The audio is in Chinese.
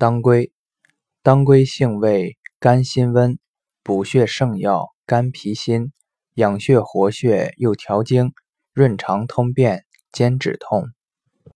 当归当归性味甘辛温补血圣药甘脾心养血活血又调经润肠通便兼止痛。